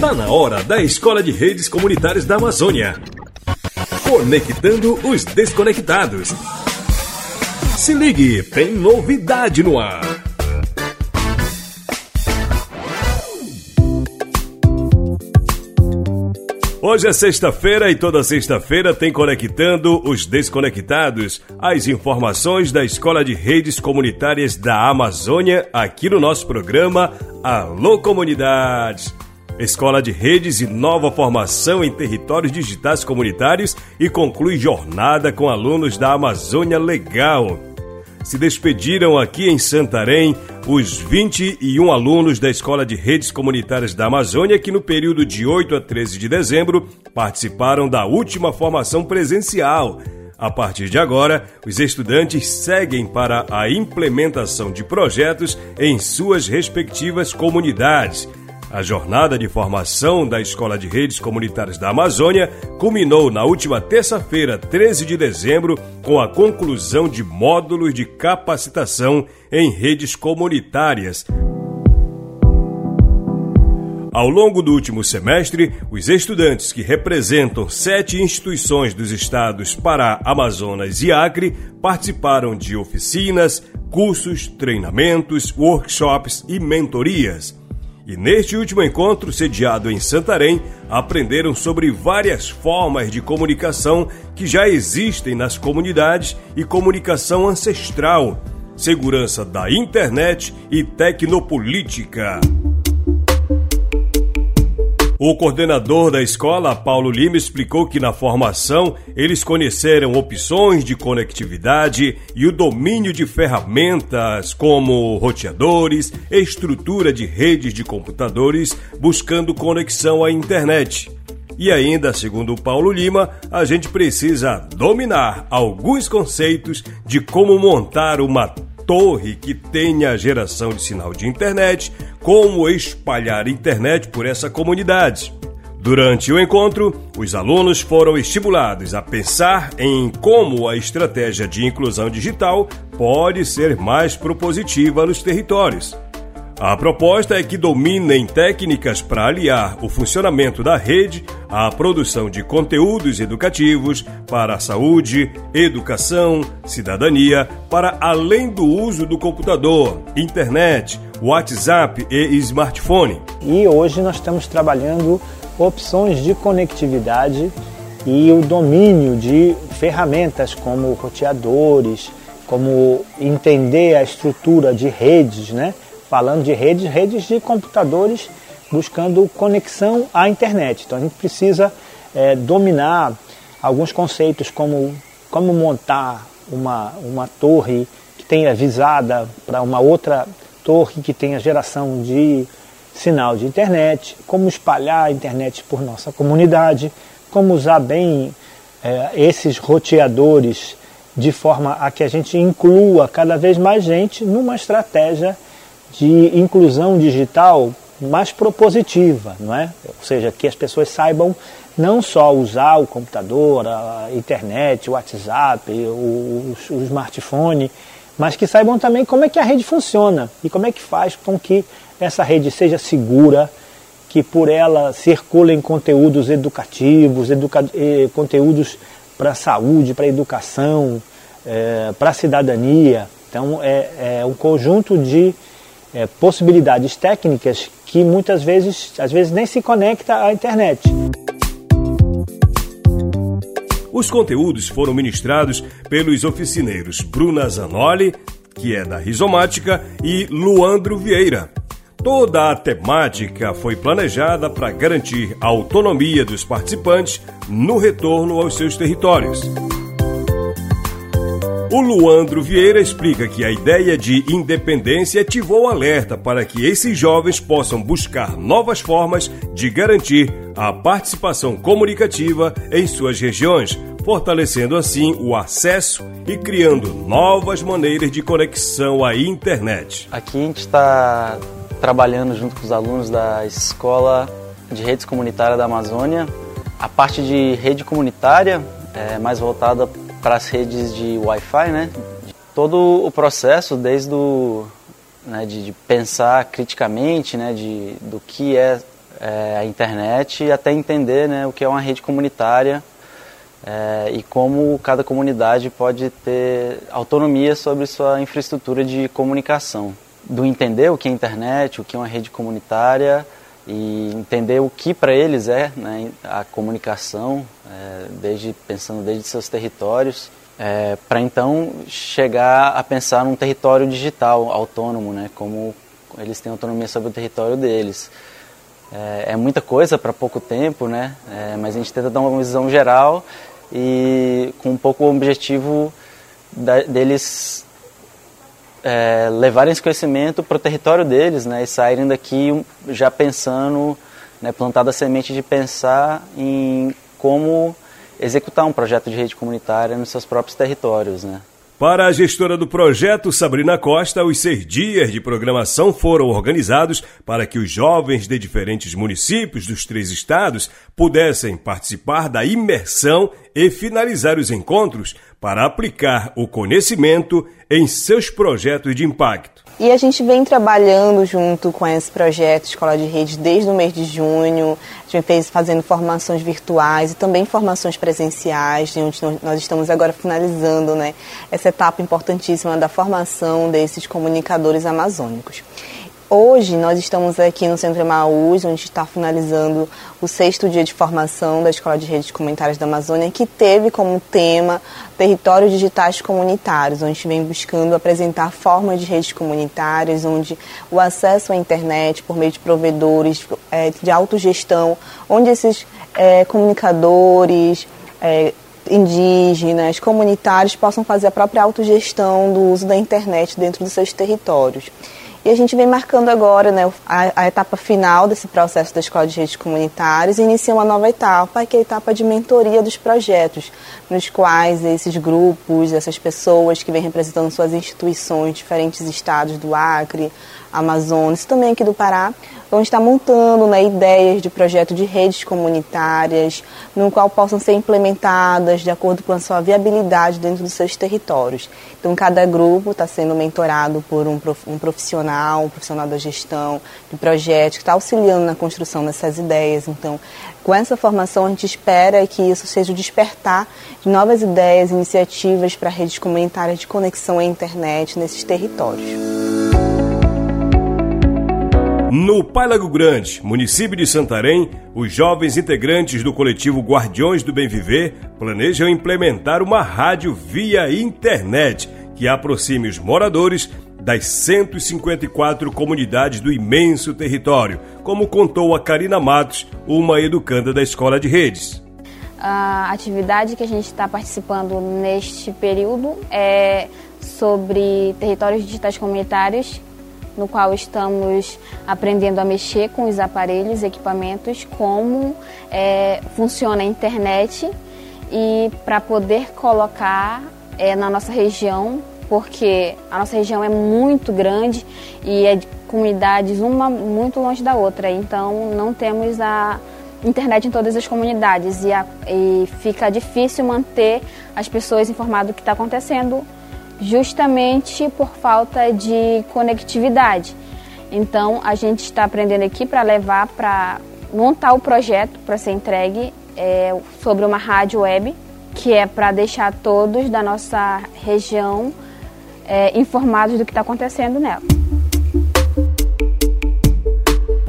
Tá na hora da Escola de Redes Comunitárias da Amazônia. Conectando os desconectados. Se ligue, tem novidade no ar. Hoje é sexta-feira e toda sexta-feira tem Conectando os Desconectados, as informações da Escola de Redes Comunitárias da Amazônia, aqui no nosso programa Alô Comunidades. Escola de Redes e nova formação em territórios digitais comunitários e conclui jornada com alunos da Amazônia Legal. Se despediram aqui em Santarém os 21 alunos da Escola de Redes Comunitárias da Amazônia que no período de 8 a 13 de dezembro participaram da última formação presencial. A partir de agora, os estudantes seguem para a implementação de projetos em suas respectivas comunidades a jornada de formação da Escola de Redes Comunitárias da Amazônia culminou na última terça-feira, 13 de dezembro, com a conclusão de módulos de capacitação em redes comunitárias. Ao longo do último semestre, os estudantes que representam sete instituições dos estados Pará, Amazonas e Acre participaram de oficinas, cursos, treinamentos, workshops e mentorias. E neste último encontro, sediado em Santarém, aprenderam sobre várias formas de comunicação que já existem nas comunidades e comunicação ancestral, segurança da internet e tecnopolítica. O coordenador da escola, Paulo Lima, explicou que na formação eles conheceram opções de conectividade e o domínio de ferramentas como roteadores, estrutura de redes de computadores, buscando conexão à internet. E ainda, segundo Paulo Lima, a gente precisa dominar alguns conceitos de como montar uma torre que tenha geração de sinal de internet, como espalhar internet por essa comunidade. Durante o encontro, os alunos foram estimulados a pensar em como a estratégia de inclusão digital pode ser mais propositiva nos territórios. A proposta é que dominem técnicas para aliar o funcionamento da rede à produção de conteúdos educativos para a saúde, educação, cidadania, para além do uso do computador, internet, WhatsApp e smartphone. E hoje nós estamos trabalhando opções de conectividade e o domínio de ferramentas como roteadores, como entender a estrutura de redes, né? Falando de redes, redes de computadores buscando conexão à internet. Então a gente precisa é, dominar alguns conceitos como como montar uma, uma torre que tenha visada para uma outra torre que tenha geração de sinal de internet, como espalhar a internet por nossa comunidade, como usar bem é, esses roteadores de forma a que a gente inclua cada vez mais gente numa estratégia de inclusão digital mais propositiva, não é? Ou seja, que as pessoas saibam não só usar o computador, a internet, o WhatsApp, o, o, smartphone, mas que saibam também como é que a rede funciona e como é que faz com que essa rede seja segura, que por ela circulem conteúdos educativos, educa eh, conteúdos para a saúde, para a educação, eh, para a cidadania. Então é, é um conjunto de é, possibilidades técnicas que muitas vezes, às vezes nem se conecta à internet. Os conteúdos foram ministrados pelos oficineiros Bruna Zanoli, que é da Rizomática, e Luandro Vieira. Toda a temática foi planejada para garantir a autonomia dos participantes no retorno aos seus territórios. O Luandro Vieira explica que a ideia de independência ativou o alerta para que esses jovens possam buscar novas formas de garantir a participação comunicativa em suas regiões, fortalecendo assim o acesso e criando novas maneiras de conexão à internet. Aqui a gente está trabalhando junto com os alunos da Escola de Redes Comunitárias da Amazônia. A parte de rede comunitária é mais voltada para as redes de Wi-Fi, né? Todo o processo, desde o, né, de, de, pensar criticamente, né, de, do que é, é, a internet até entender né, o que é uma rede comunitária é, e como cada comunidade pode ter autonomia sobre sua infraestrutura de comunicação. Do entender o que é internet, o que é uma rede comunitária e entender o que para eles é né, a comunicação, é, desde pensando desde seus territórios, é, para então chegar a pensar num território digital autônomo, né, como eles têm autonomia sobre o território deles. É, é muita coisa para pouco tempo, né, é, mas a gente tenta dar uma visão geral e com um pouco o objetivo da, deles é, levarem esse conhecimento para o território deles né, e saírem daqui já pensando, né, plantada a semente de pensar em como executar um projeto de rede comunitária nos seus próprios territórios. Né. Para a gestora do projeto, Sabrina Costa, os seis dias de programação foram organizados para que os jovens de diferentes municípios dos três estados pudessem participar da imersão e finalizar os encontros para aplicar o conhecimento em seus projetos de impacto. E a gente vem trabalhando junto com esse projeto Escola de Rede desde o mês de junho. A gente fez fazendo formações virtuais e também formações presenciais, onde nós estamos agora finalizando né, essa etapa importantíssima da formação desses comunicadores amazônicos. Hoje nós estamos aqui no Centro Emaús, onde está finalizando o sexto dia de formação da Escola de Redes Comunitárias da Amazônia, que teve como tema Territórios Digitais Comunitários, onde vem buscando apresentar formas de redes comunitárias, onde o acesso à internet por meio de provedores é, de autogestão, onde esses é, comunicadores, é, indígenas, comunitários possam fazer a própria autogestão do uso da internet dentro dos seus territórios. E a gente vem marcando agora né, a, a, etapa final desse processo da Escola de Redes Comunitárias e inicia uma nova etapa, que é a etapa de mentoria dos projetos, nos quais esses grupos, essas pessoas que vêm representando suas instituições, diferentes estados do Acre, Amazonas, também aqui do Pará, vão estar montando né, ideias de projeto de redes comunitárias, no qual possam ser implementadas de acordo com a sua viabilidade dentro dos seus territórios. Então, cada grupo está sendo mentorado por um, profissional, um profissional da gestão de projetos, que está auxiliando na construção dessas ideias. Então, com essa formação, a gente espera que isso seja o despertar de novas ideias, iniciativas para redes comunitárias de conexão à internet nesses territórios. No Pai Lago Grande, município de Santarém, os jovens integrantes do coletivo Guardiões do Bem Viver planejam implementar uma rádio via internet que aproxime os moradores das 154 comunidades do imenso território, como contou a Karina Matos, uma educanda da Escola de Redes. A atividade que a gente está participando neste período é sobre territórios digitais comunitários no qual estamos aprendendo a mexer com os aparelhos, equipamentos, como é, funciona a internet e para poder colocar é, na nossa região, porque a nossa região é muito grande e é de comunidades uma muito longe da outra, então não temos a internet em todas as comunidades e, a, e fica difícil manter as pessoas informadas do que está acontecendo justamente por falta de conectividade. Então, a gente está aprendendo aqui para levar para montar o projeto para ser entregue é, sobre uma rádio web, que é para deixar todos da nossa região é, informados do que está acontecendo nela.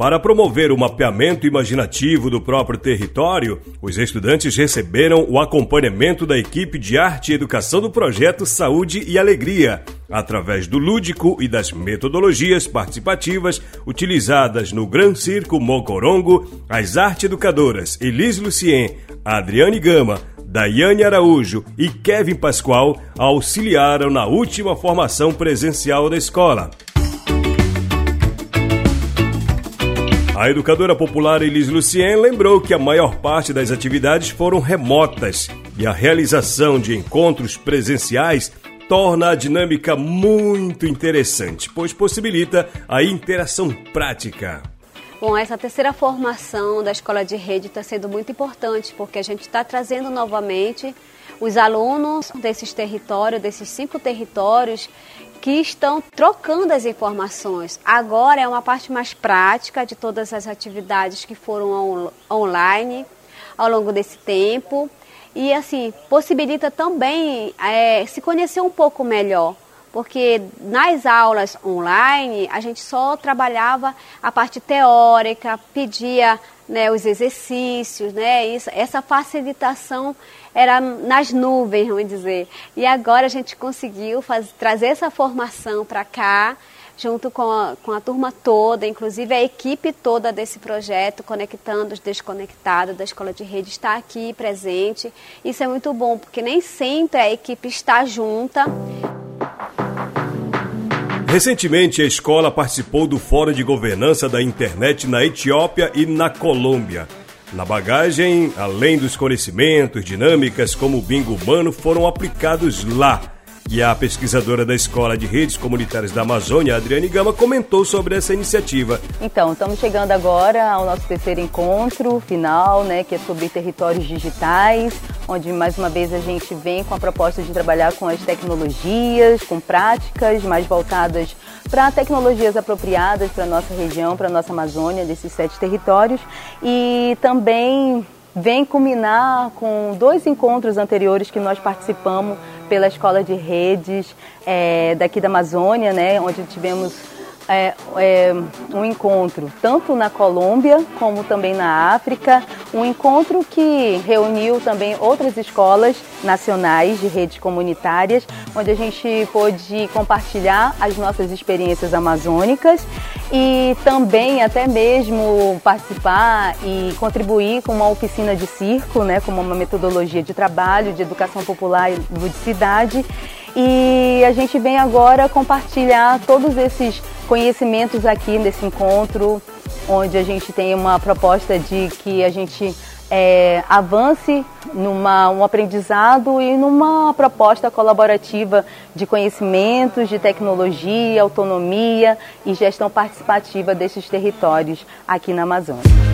Para promover o mapeamento imaginativo do próprio território, os estudantes receberam o acompanhamento da equipe de arte e educação do projeto Saúde e Alegria, através do lúdico e das metodologias participativas utilizadas no Gran Circo Mocorongo, as arte educadoras Elis Lucien, Adriane Gama, Daiane Araújo e Kevin Pascoal auxiliaram na última formação presencial da escola. A educadora popular Elis Lucien lembrou que a maior parte das atividades foram remotas e a realização de encontros presenciais torna a dinâmica muito interessante, pois possibilita a interação prática. Bom, essa terceira formação da escola de rede está sendo muito importante, porque a gente está trazendo novamente os alunos desses territórios, desses cinco territórios, que estão trocando as informações. Agora é uma parte mais prática de todas as atividades que foram on online ao longo desse tempo e assim possibilita também é, se conhecer um pouco melhor porque nas aulas online a gente só trabalhava a parte teórica, pedia né, os exercícios, né, isso, essa facilitação era nas nuvens, vamos dizer. E agora a gente conseguiu faz, trazer essa formação para cá, junto com a, com a turma toda, inclusive a equipe toda desse projeto, Conectando os Desconectados da Escola de Rede, está aqui presente. Isso é muito bom, porque nem sempre a equipe está junta. Recentemente, a escola participou do Fórum de Governança da Internet na Etiópia e na Colômbia. Na bagagem, além dos conhecimentos, dinâmicas como o bingo humano foram aplicados lá e a pesquisadora da Escola de Redes Comunitárias da Amazônia, Adriane Gama, comentou sobre essa iniciativa. Então, estamos chegando agora ao nosso terceiro encontro final, né, que é sobre territórios digitais, onde mais uma vez a gente vem com a proposta de trabalhar com as tecnologias, com práticas mais voltadas para tecnologias apropriadas para nossa região, para nossa Amazônia, desses sete territórios, e também vem culminar com dois encontros anteriores que nós participamos pela Escola de Redes é, daqui da Amazônia, né, onde tivemos é, é, um encontro tanto na Colômbia como também na África, um encontro que reuniu também outras escolas nacionais de redes comunitárias, onde a gente pôde compartilhar as nossas experiências amazônicas e também até mesmo participar e contribuir com uma oficina de circo, né, como uma metodologia de trabalho de educação popular e ludicidade. E a gente vem agora compartilhar todos esses conhecimentos aqui nesse encontro, onde a gente tem uma proposta de que a gente é, avance numa um aprendizado e numa proposta colaborativa de conhecimentos, de tecnologia, autonomia e gestão participativa desses territórios aqui na Amazônia.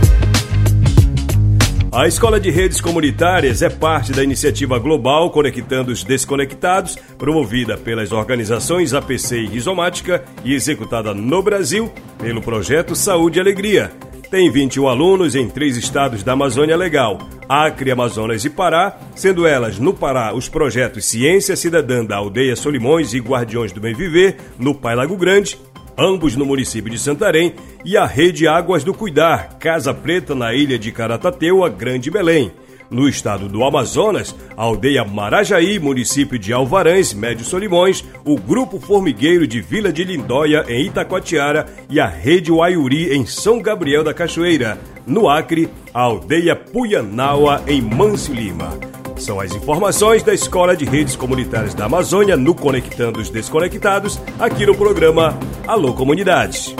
A Escola de Redes Comunitárias é parte da iniciativa global Conectando os Desconectados, promovida pelas organizações APC e Rizomática e executada no Brasil pelo projeto Saúde e Alegria. Tem 21 alunos em três estados da Amazônia Legal, Acre, Amazonas e Pará, sendo elas no Pará os projetos Ciência Cidadã da Aldeia Solimões e Guardiões do Bem Viver, no Pai Lago Grande, ambos no município de Santarém, e a Rede Águas do Cuidar, Casa Preta, na ilha de Caratateuá, Grande Belém. No estado do Amazonas, a aldeia Marajaí, município de Alvarães, Médio Solimões, o Grupo Formigueiro de Vila de Lindóia, em Itacoatiara, e a Rede Uaiuri, em São Gabriel da Cachoeira. No Acre, a aldeia Puyanaua, em Manso Lima. São as informações da Escola de Redes Comunitárias da Amazônia no Conectando os Desconectados, aqui no programa Alô Comunidades.